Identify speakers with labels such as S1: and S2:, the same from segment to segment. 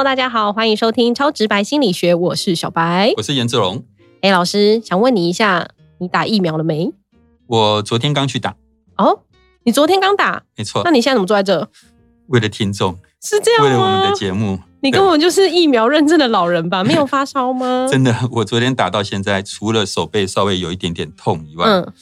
S1: Hello，大家好，欢迎收听超直白心理学，我是小白。
S2: 我是颜志龙，
S1: 哎，老师想问你一下，你打疫苗了没？
S2: 我昨天刚去打，
S1: 哦，你昨天刚打，
S2: 没错
S1: 那，你现在怎么坐在这？
S2: 为了听众，
S1: 是这样吗？
S2: 为了我们的节目，
S1: 你根本就是疫苗认证的老人吧？没有发烧吗？
S2: 真的，我昨天打到现在，除了手背稍微有一点点痛以外，
S1: 嗯，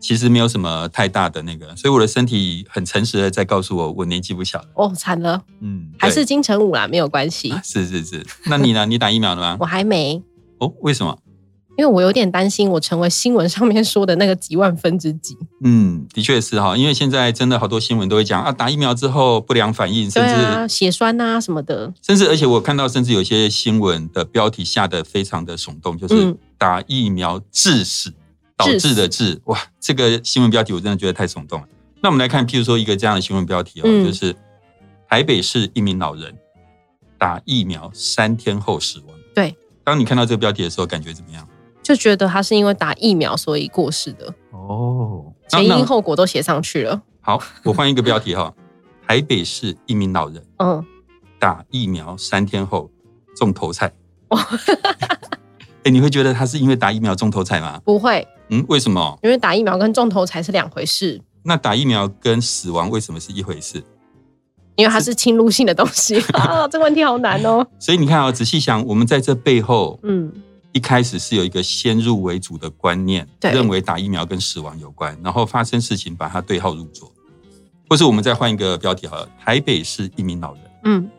S2: 其实没有什么太大的那个，所以我的身体很诚实的在告诉我，我年纪不小了。
S1: 哦，惨了，
S2: 嗯，
S1: 还是
S2: 对
S1: 金城武啦，没有关系。
S2: 是是是。那你呢？你打疫苗了吗
S1: 我？还没，
S2: 哦，为什么？
S1: 因为我有点担心我成为新闻上面说的那个几万分之几。
S2: 嗯，的确是哈，因为现在真的好多新闻都会讲啊，打疫苗之后不良反应，甚至、
S1: 啊，血栓啊什么的。
S2: 甚至，而且我看到，甚至有些新闻的标题下的非常的耸动，就是
S1: 嗯
S2: 打疫苗致死导致的致，哇，这个新闻标题我真的觉得太耸动了。那我们来看，譬如说一个这样的新闻标题哦，
S1: 嗯
S2: 就是台北市一名老人打疫苗三天后死亡。
S1: 对，
S2: 当你看到这个标题的时候，感觉怎么样？
S1: 就觉得他是因为打疫苗所以过世的，
S2: 哦，
S1: 前因后果都写上去了。
S2: 好，我换一个标题哈，台北市一名老人
S1: 嗯，
S2: 打疫苗三天后中头彩。哎、你会觉得他是因为打疫苗中头彩吗？
S1: 不会，
S2: 嗯，为什么？
S1: 因为打疫苗跟中头彩是两回事，
S2: 那打疫苗跟死亡为什么是一回事？
S1: 因为它是侵入性的东西 啊。这个问题好难哦。
S2: 所以你看啊、仔细想，我们在这背后
S1: 嗯，
S2: 一开始是有一个先入为主的观念，
S1: 对
S2: 认为打疫苗跟死亡有关，然后发生事情把它对号入座，或是我们再换一个标题好了，台北市一名老人
S1: 嗯，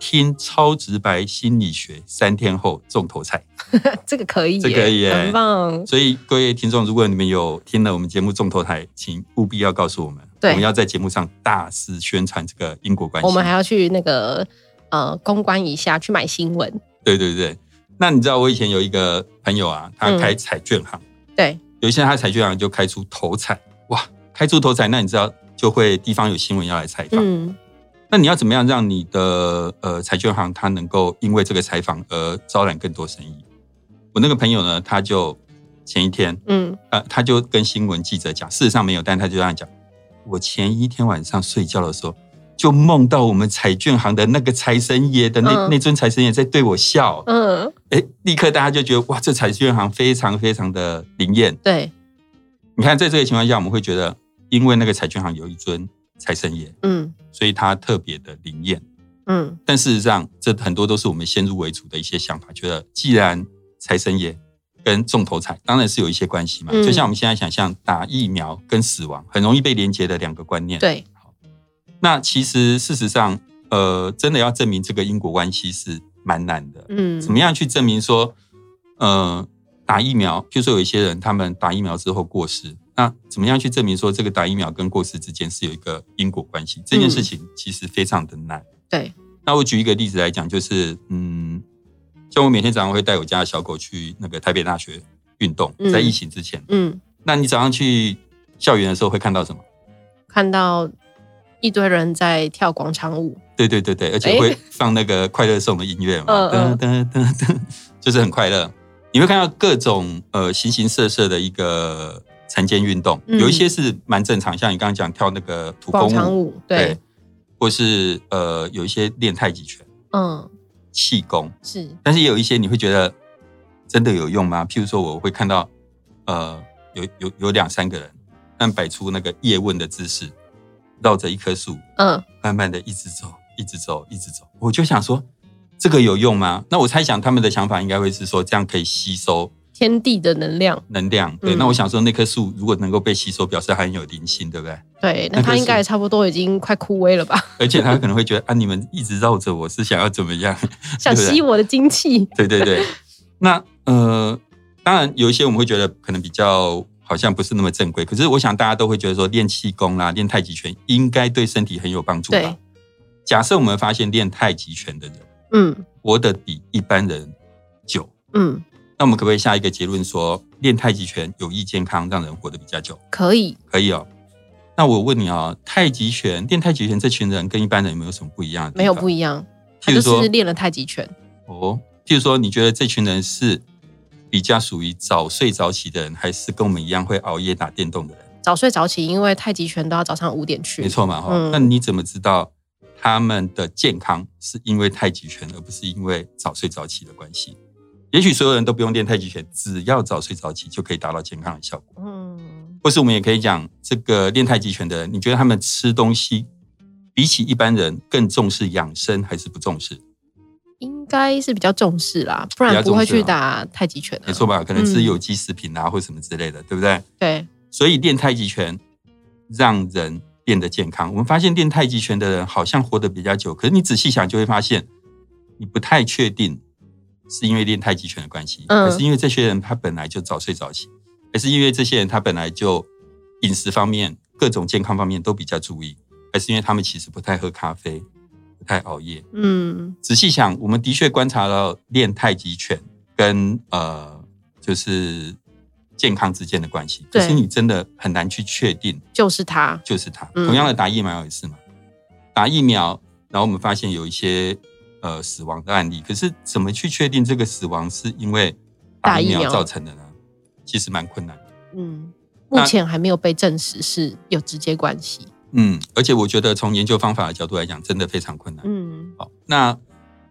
S2: 听超直白心理学三天后中头彩。
S1: 这个可以耶，
S2: 这可以
S1: 很棒。
S2: 所以各位听众，如果你们有听了我们节目中头彩，请务必要告诉我们，我们要在节目上大肆宣传这个因果关系。
S1: 我们还要去那个呃公关一下，去买新闻。
S2: 对对对。那你知道我以前有一个朋友啊，他
S1: 嗯
S2: 开彩券行，
S1: 对，
S2: 有一些他彩券行就开出头彩，哇，开出头彩，那你知道就会地方有新闻要来采访。
S1: 嗯，
S2: 那你要怎么样让你的呃彩券行它能够因为这个采访而招揽更多生意？我那个朋友呢，他就前一天
S1: 嗯，
S2: 呃，他就跟新闻记者讲，事实上没有，但他就这样讲。我前一天晚上睡觉的时候，就梦到我们彩券行的那个财神爷的那、
S1: 嗯
S2: 那尊财神爷在对我笑，
S1: 嗯，
S2: 哎，立刻大家就觉得哇，这彩券行非常非常的灵验。
S1: 对，
S2: 你看，在这个情况下，我们会觉得，因为那个彩券行有一尊财神爷，
S1: 嗯
S2: 所以它特别的灵验。
S1: 嗯，
S2: 但事实上，这很多都是我们先入为主的一些想法，觉得既然财神爷跟重头彩当然是有一些关系嘛，
S1: 嗯
S2: 就像我们现在想象打疫苗跟死亡很容易被连接的两个观念。，
S1: 对，
S2: 那其实事实上，呃，真的要证明这个因果关系是蛮难的。
S1: 嗯，
S2: 怎么样去证明说，呃，打疫苗，譬如说有一些人他们打疫苗之后过世，那怎么样去证明说这个打疫苗跟过世之间是有一个因果关系？这件事情其实非常的难。
S1: 对，
S2: 那我举一个例子来讲，就是嗯，像我每天早上会带我家的小狗去那个台北大学运动，
S1: 嗯
S2: 在疫情之前，
S1: 嗯，
S2: 那你早上去校园的时候会看到什么？
S1: 看到一堆人在跳广场舞，
S2: 对对对对，而且
S1: 诶
S2: 会放那个快乐颂的音乐嘛，噔噔噔噔，就是很快乐。你会看到各种呃形形色色的一个晨间运动，
S1: 嗯
S2: 有一些是蛮正常，像你刚刚讲跳那个土
S1: 广
S2: 公舞，
S1: 场舞，对，
S2: 或是呃有一些练太极拳、
S1: 嗯，
S2: 气功，
S1: 是，
S2: 但是也有一些你会觉得真的有用吗？譬如说，我会看到呃有有有两三个人，但摆出那个叶问的姿势，绕着一棵树，
S1: 嗯，
S2: 慢慢的一直走，一直走，一直走。我就想说，这个有用吗？那我猜想他们的想法应该会是说，这样可以吸收
S1: 天地的能量，
S2: 能量。对，
S1: 嗯
S2: 那我想说，那棵树如果能够被吸收，表示它很有灵性，对不对？
S1: 对，那
S2: 那个是
S1: 他应该也差不多已经快枯萎了吧？
S2: 而且它可能会觉得啊，你们一直绕着我是想要怎么样？
S1: 想
S2: 对不对
S1: 吸我的精气，
S2: 对对对，那呃，当然有一些我们会觉得可能比较好像不是那么正规，可是我想大家都会觉得说练气功啦、练太极拳应该对身体很有帮助吧
S1: 对？
S2: 假设我们发现练太极拳的人
S1: 嗯
S2: 活得比一般人久，
S1: 嗯，
S2: 那我们可不可以下一个结论说，练太极拳有益健康，让人活得比较久？
S1: 可以，
S2: 可以哦。那我问你哦，太极拳练太极拳这群人跟一般人有没有什么不一样？
S1: 没有不一样，他就
S2: 说
S1: 是练了太极拳，
S2: 哦，譬如说，你觉得这群人是比较属于早睡早起的人，还是跟我们一样会熬夜打电动的人？
S1: 早睡早起，因为太极拳都要早上五点去。
S2: 没错嘛，哈、
S1: 嗯
S2: 那你怎么知道他们的健康是因为太极拳，而不是因为早睡早起的关系。也许所有人都不用练太极拳，只要早睡早起就可以达到健康的效果。
S1: 嗯，
S2: 或是我们也可以讲，这个练太极拳的人，你觉得他们吃东西比起一般人更重视养生，还是不重视？
S1: 应该是比较重视啦，不然不会去打太极拳的。
S2: 没错吧？可能吃有机食品啊，或什么之类的，对不对？
S1: 对。
S2: 所以练太极拳让人变得健康。我们发现练太极拳的人好像活得比较久，可是你仔细想就会发现，你不太确定。是因为练太极拳的关系，还是因为这些人他本来就早睡早起，还是因为这些人他本来就饮食方面、各种健康方面都比较注意，还是因为他们其实不太喝咖啡、不太熬夜？嗯，仔细想，我们的确观察到练太极拳跟呃，就是健康之间的关系。可是你真的很难去确定，
S1: 就是他，
S2: 就是他。同样的打疫苗也是嘛，打疫苗，然后我们发现有一些。呃，死亡的案例，可是怎么去确定这个死亡是因为打疫苗造成的呢？其实蛮困难的。
S1: 嗯，目前还没有被证实是有直接关系。
S2: 嗯，而且我觉得从研究方法的角度来讲，真的非常困难。嗯，好，那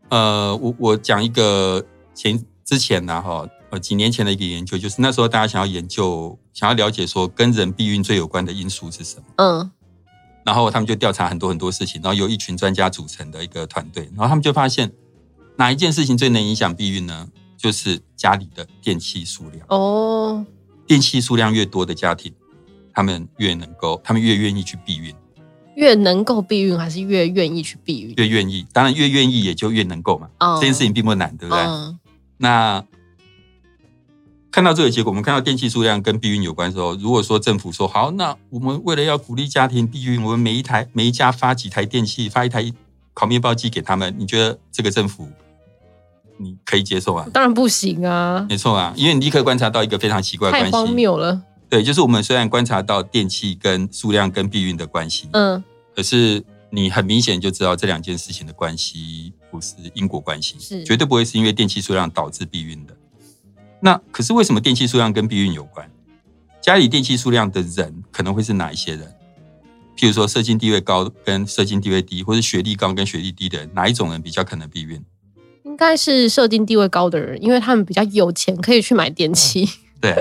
S2: 呃，我我讲一个前之前呢，哈，呃，几年前的一个研究，就是那时候大家想要研究，想要了解说跟人避孕最有关的因素是什么？嗯。然后他们就调查很多很多事情，然后由一群专家组成的一个团队，然后他们就发现哪一件事情最能影响避孕呢？就是家里的电器数量哦，电器数量越多的家庭，他们越能够，他们越愿意去避孕，
S1: 越能够避孕还是越愿意去避孕？
S2: 越愿意，当然越愿意也就越能够嘛。这件事情并不难，对不对？那。看到这个结果，我们看到电器数量跟避孕有关的时候，如果说政府说好，那我们为了要鼓励家庭避孕，我们每一台每一家发几台电器，发一台烤面包机给他们，你觉得这个政府你可以接受啊？
S1: 当然不行啊！
S2: 没错啊，因为你立刻观察到一个非常奇怪的关系，
S1: 太荒谬了。
S2: 对，就是我们虽然观察到电器跟数量跟避孕的关系，嗯，可是你很明显就知道这两件事情的关系不是因果关系，
S1: 是
S2: 绝对不会是因为电器数量导致避孕的。那可是为什么电器数量跟避孕有关？家里电器数量的人可能会是哪一些人？譬如说，社经地位高跟社经地位低，或者学历高跟学历低的人，哪一种人比较可能避孕？
S1: 应该是社经地位高的人，因为他们比较有钱，可以去买电器。
S2: 对，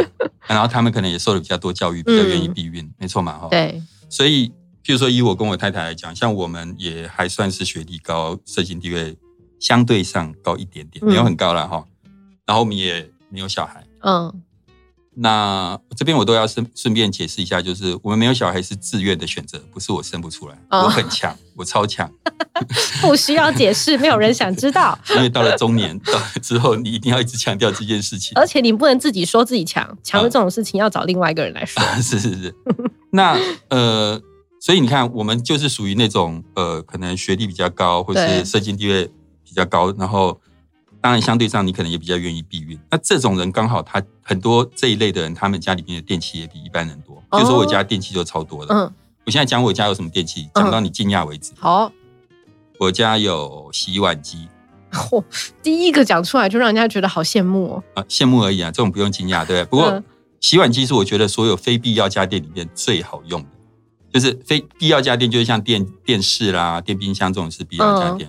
S2: 然后他们可能也受了比较多教育，比较愿意避孕，没错嘛？哈。
S1: 对。
S2: 所以，譬如说，以我跟我太太来讲，像我们也还算是学历高，社经地位相对上高一点点，没有很高了哈。然后我们也。没有小孩，嗯，那这边我都要顺顺便解释一下，就是我们没有小孩是自愿的选择，不是我生不出来，我很强，我超强，
S1: 不需要解释，没有人想知道。
S2: 因为到了中年到之后，你一定要一直强调这件事情，
S1: 而且你不能自己说自己强，强的这种事情要找另外一个人来说。
S2: 是是是，那呃，所以你看，我们就是属于那种呃，可能学历比较高，或是社经地位比较高，然后。当然，相对上你可能也比较愿意避孕。那这种人刚好他很多这一类的人，他们家里面的电器也比一般人多。比如说我家电器就超多的。嗯，我现在讲我家有什么电器，讲到你惊讶为止。
S1: 好，
S2: 我家有洗碗机。嚯，
S1: 第一个讲出来就让人家觉得好羡慕哦。
S2: 啊，羡慕而已啊，这种不用惊讶，对不对？不过洗碗机是我觉得所有非必要家电里面最好用的，就是非必要家电就是像电电视啦、电冰箱这种是必要家电，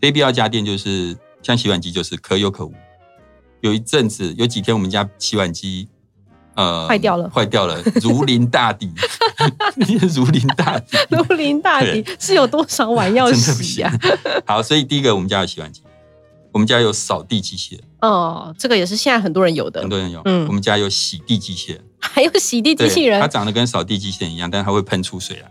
S2: 非必要家电就是。像洗碗机就是可有可无，有一阵子有几天我们家洗碗机
S1: 呃坏掉了，
S2: 坏掉了，如临大敌，如临大敌，
S1: 如临大敌是有多少碗要洗呀？
S2: 好，所以第一个我们家有洗碗机，我们家有扫地机器人
S1: 哦，这个也是现在很多人有的，
S2: 很多人有。嗯，我们家有洗地机器人，
S1: 还有洗地机器人，
S2: 它长得跟扫地机器人一样，但是它会喷出水来。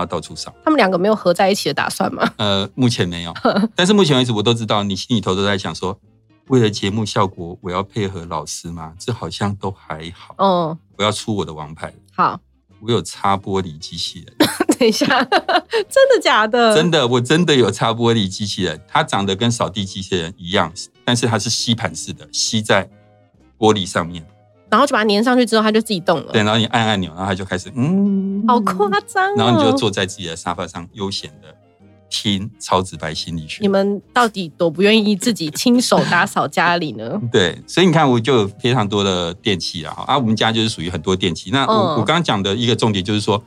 S2: 然后到处扫，
S1: 他们两个没有合在一起的打算吗？
S2: 呃，目前没有。但是目前为止，我都知道你心里头都在想说，为了节目效果，我要配合老师吗？这好像都还好。哦，我要出我的王牌。
S1: 好，
S2: 我有擦玻璃机器人。
S1: 等一下，真的假的？
S2: 真的，我真的有擦玻璃机器人。它长得跟扫地机器人一样，但是它是吸盘式的，吸在玻璃上面。
S1: 然后就把它粘上去之后，它就自己动了。
S2: 对，然后你按按钮，然后它就开始，嗯，
S1: 好夸张。
S2: 然后你就坐在自己的沙发上，悠闲的听超直白心理学。
S1: 你们到底多不愿意自己亲手打扫家里呢？
S2: 对，所以你看，我就有非常多的电器啊，啊，我们家就是属于很多电器。那我我刚刚讲的一个重点就是说，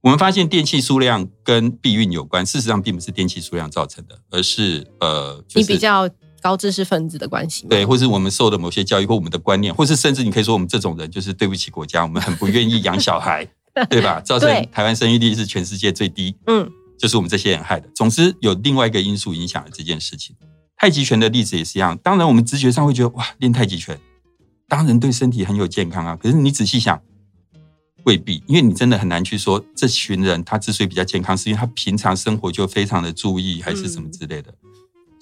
S2: 我们发现电器数量跟避孕有关，事实上并不是电器数量造成的，而是呃，就是、
S1: 你比较高知识分子的关系，
S2: 对，或是我们受的某些教育或我们的观念，或是甚至你可以说我们这种人就是对不起国家，我们很不愿意养小孩，对吧？造成台湾生育率是全世界最低，
S1: 嗯，
S2: 就是我们这些人害的。总之，有另外一个因素影响了这件事情。太极拳的例子也是一样，当然我们直觉上会觉得哇，练太极拳当然对身体很有健康啊。可是你仔细想，未必，因为你真的很难去说这群人他之所以比较健康，是因为他平常生活就非常的注意，还是什么之类的。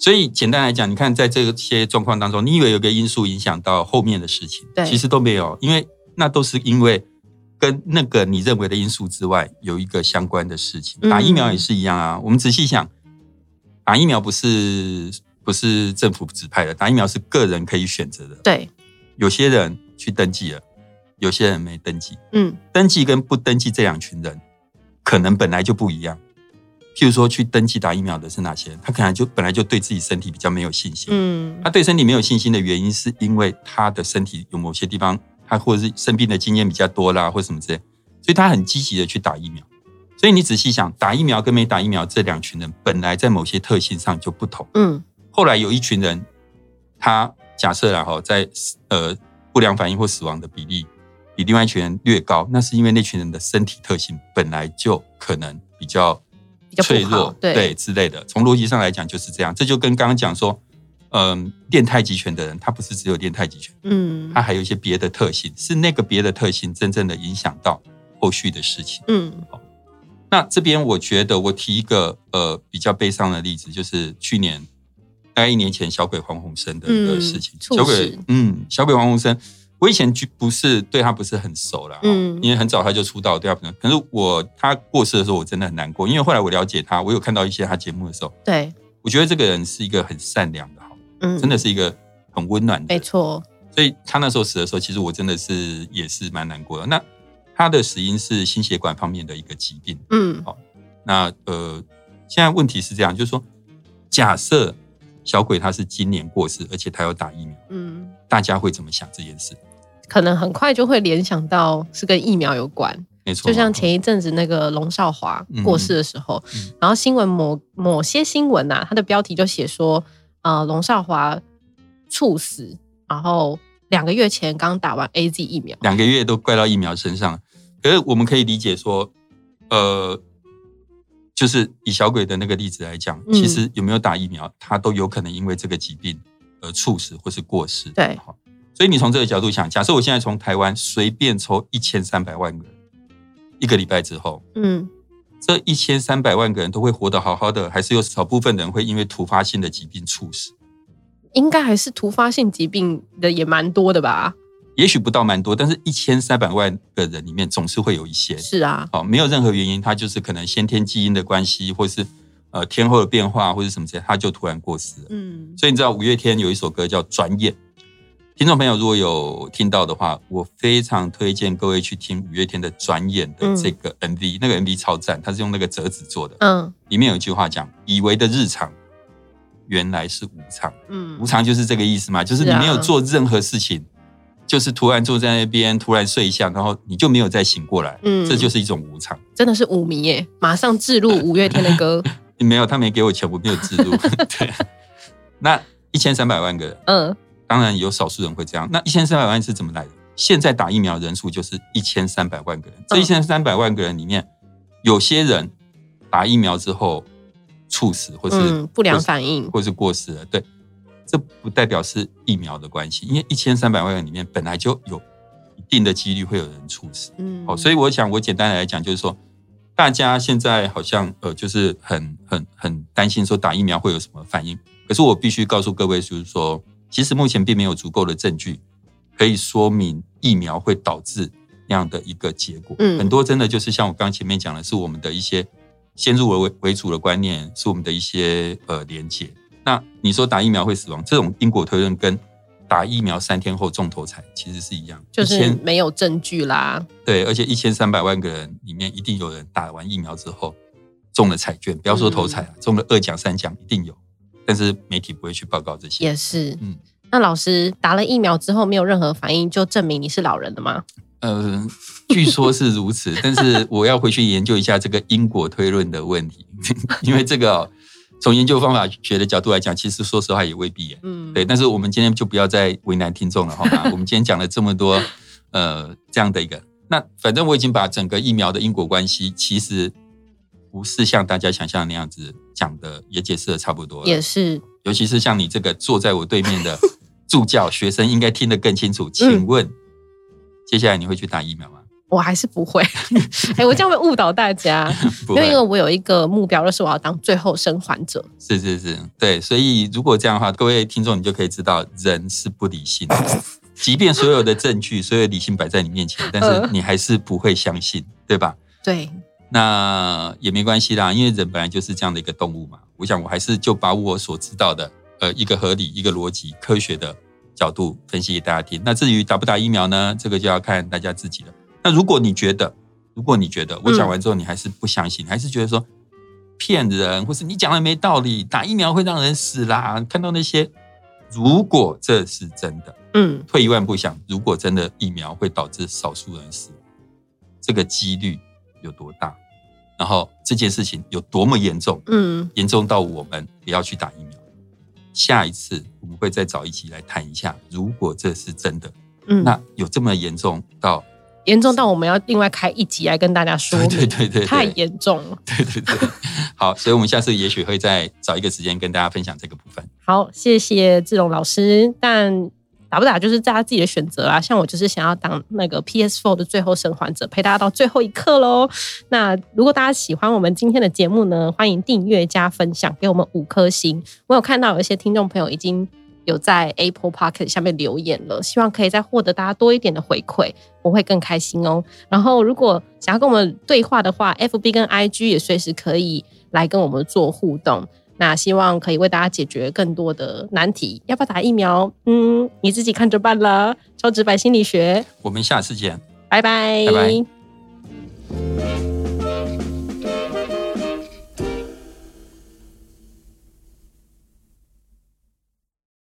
S2: 所以简单来讲，你看在这些状况当中，你以为有个因素影响到后面的事情，
S1: 对
S2: 其实都没有，因为那都是因为跟那个你认为的因素之外有一个相关的事情。
S1: 嗯
S2: 打疫苗也是一样啊，我们仔细想，打疫苗不是不是政府指派的，打疫苗是个人可以选择的。
S1: 对，
S2: 有些人去登记了，有些人没登记。
S1: 嗯
S2: 登记跟不登记这两群人，可能本来就不一样。譬如说，去登记打疫苗的是哪些人？他可能就本来就对自己身体比较没有信心。
S1: 嗯
S2: 他对身体没有信心的原因，是因为他的身体有某些地方，他或者是生病的经验比较多啦，或什么之类，所以他很积极的去打疫苗。所以你仔细想，打疫苗跟没打疫苗这两群人，本来在某些特性上就不同。
S1: 嗯
S2: 后来有一群人，他假设然后在呃不良反应或死亡的比例比另外一群人略高，那是因为那群人的身体特性本来就可能比较
S1: 比较
S2: 脆弱
S1: 好，对
S2: 之类的。从逻辑上来讲就是这样，这就跟刚刚讲说，嗯、练太极拳的人，他不是只有练太极拳，
S1: 嗯
S2: 他还有一些别的特性，是那个别的特性真正的影响到后续的事情。
S1: 嗯
S2: 那这边我觉得我提一个呃比较悲伤的例子，就是去年大概一年前小鬼黄鸿升的一个事情。
S1: 嗯
S2: 小鬼，嗯，小鬼黄鸿升，我以前就不是对他不是很熟了，嗯
S1: 嗯，
S2: 因为很早他就出道，对他不能。可是我他过世的时候，我真的很难过，因为后来我了解他，我有看到一些他节目的时候，
S1: 对，
S2: 我觉得这个人是一个很善良的，好，
S1: 嗯
S2: 真的是一个很温暖的。
S1: 没错，
S2: 所以他那时候死的时候，其实我真的是也是蛮难过的。那他的死因是心血管方面的一个疾病。
S1: 嗯好
S2: 那呃，现在问题是这样，就是说，假设小鬼他是今年过世，而且他要打疫苗，
S1: 嗯，
S2: 大家会怎么想这件事？
S1: 可能很快就会联想到是跟疫苗有关，
S2: 没错，
S1: 就像前一阵子那个龙少华过世的时候，
S2: 嗯。
S1: 然后新闻某某些新闻呐、它的标题就写说，呃，龙少华猝死，然后两个月前刚打完 A Z 疫苗，
S2: 两个月都怪到疫苗身上，可是我们可以理解说，呃，就是以小鬼的那个例子来讲，
S1: 嗯。
S2: 其实有没有打疫苗，他都有可能因为这个疾病而猝死或是过世。
S1: 对。
S2: 好，所以你从这个角度想，假设我现在从台湾随便抽一千三百万个人，一个礼拜之后，
S1: 嗯，
S2: 这一千三百万个人都会活得好好的，还是有少部分人会因为突发性的疾病猝死？
S1: 应该还是突发性疾病的也蛮多的吧？
S2: 也许不到蛮多，但是一千三百万个人里面总是会有一些，
S1: 是啊，
S2: 好，没有任何原因，他就是可能先天基因的关系，或是呃天后的变化，或是什么之类，他就突然过世了。
S1: 嗯，
S2: 所以你知道五月天有一首歌叫《转眼》，听众朋友如果有听到的话，我非常推荐各位去听五月天的《转眼》的这个 MV，、那个 MV 超赞，它是用那个折纸做的，
S1: 嗯。
S2: 里面有一句话讲：“以为的日常，原来是无常。
S1: 嗯。
S2: 无常就是这个意思嘛，就是你没有做任何事情，就是突然坐在那边，突然睡一下，然后你就没有再醒过来，
S1: 嗯。
S2: 这就是一种无常。
S1: 真的是舞迷耶，马上置入五月天的歌，
S2: 没有，他没给我钱，我没有自录。对，那一千三百万个人，
S1: 嗯
S2: 当然有少数人会这样。那一千三百万是怎么来的？现在打疫苗人数就是一千三百万个人，这一
S1: 嗯
S2: 千三百万个人里面，有些人打疫苗之后猝死，或是、
S1: 嗯，不良反应，
S2: 或是过世了。对，这不代表是疫苗的关系，因为一千三百万人里面本来就有一定的几率会有人猝死。
S1: 嗯，
S2: 好，所以我想我简单的来讲，就是说，大家现在好像呃，就是很很很担心说打疫苗会有什么反应。可是我必须告诉各位，就是说，其实目前并没有足够的证据可以说明疫苗会导致那样的一个结果。
S1: 嗯
S2: 很多真的就是像我刚刚前面讲的，是我们的一些先入为为主的观念，是我们的一些呃连结。那你说打疫苗会死亡，这种因果推论跟打疫苗三天后中头彩其实是一样，
S1: 就是
S2: 1000
S1: 没有证据啦，
S2: 对，而且一千三百万个人里面，一定有人打完疫苗之后中了彩券，不要说头彩啊，中了二奖三奖一定有，但是媒体不会去报告这些。
S1: 也是。
S2: 嗯
S1: 那老师打了疫苗之后没有任何反应，就证明你是老人的吗？
S2: 呃，据说是如此，但是我要回去研究一下这个因果推论的问题，因为这个哦、从研究方法学的角度来讲，其实说实话也未必耶。
S1: 嗯，
S2: 对，但是我们今天就不要再为难听众了，好吗？我们今天讲了这么多，呃，这样的一个，那反正我已经把整个疫苗的因果关系，其实不是像大家想象的那样子讲的，也解释的差不多了。
S1: 也是，
S2: 尤其是像你这个坐在我对面的助教，学生应该听得更清楚。请问，接下来你会去打疫苗吗？
S1: 我还是不会。哎，我这样会误导大家，
S2: 不
S1: 因为，我有一个目标，就是我要当最后生还者。
S2: 是是是，对。所以如果这样的话，各位听众你就可以知道，人是不理性的。即便所有的证据、所有的理性摆在你面前，但是你还是不会相信，对吧？
S1: 对，
S2: 那也没关系啦，因为人本来就是这样的一个动物嘛。我想我还是就把我所知道的，呃，一个合理、一个逻辑、科学的角度分析给大家听。那至于打不打疫苗呢，这个就要看大家自己了。那如果你觉得，如果你觉得我讲完之后你还是不相信，还是觉得说骗人，或是你讲的没道理，打疫苗会让人死啦，看到那些，如果这是真的，
S1: 嗯，
S2: 退一万步想，如果真的疫苗会导致少数人死亡，这个几率有多大？然后这件事情有多么严重？
S1: 嗯，
S2: 严重到我们不要去打疫苗。下一次我们会再找一期来谈一下，如果这是真的，
S1: 嗯，
S2: 那有这么严重到？
S1: 严重到我们要另外开一集来跟大家说 明，
S2: 对对对对，
S1: 太严重了。
S2: 对对对，好，所以我们下次也许会再找一个时间跟大家分享这个部分。
S1: 好，谢谢志龙老师。但打不打就是大家自己的选择啦。像我就是想要当那个 PS4 的最后生还者，陪大家到最后一刻喽。那如果大家喜欢我们今天的节目呢，欢迎订阅加分享，给我们五颗星。我有看到有一些听众朋友已经有在 Apple p o c k e t 下面留言了，希望可以再获得大家多一点的回馈，我会更开心哦。然后如果想要跟我们对话的话，FB 跟 IG 也随时可以来跟我们做互动。那希望可以为大家解决更多的难题。要不要打疫苗？嗯，你自己看着办了。超直白心理学，
S2: 我们下次见，拜拜。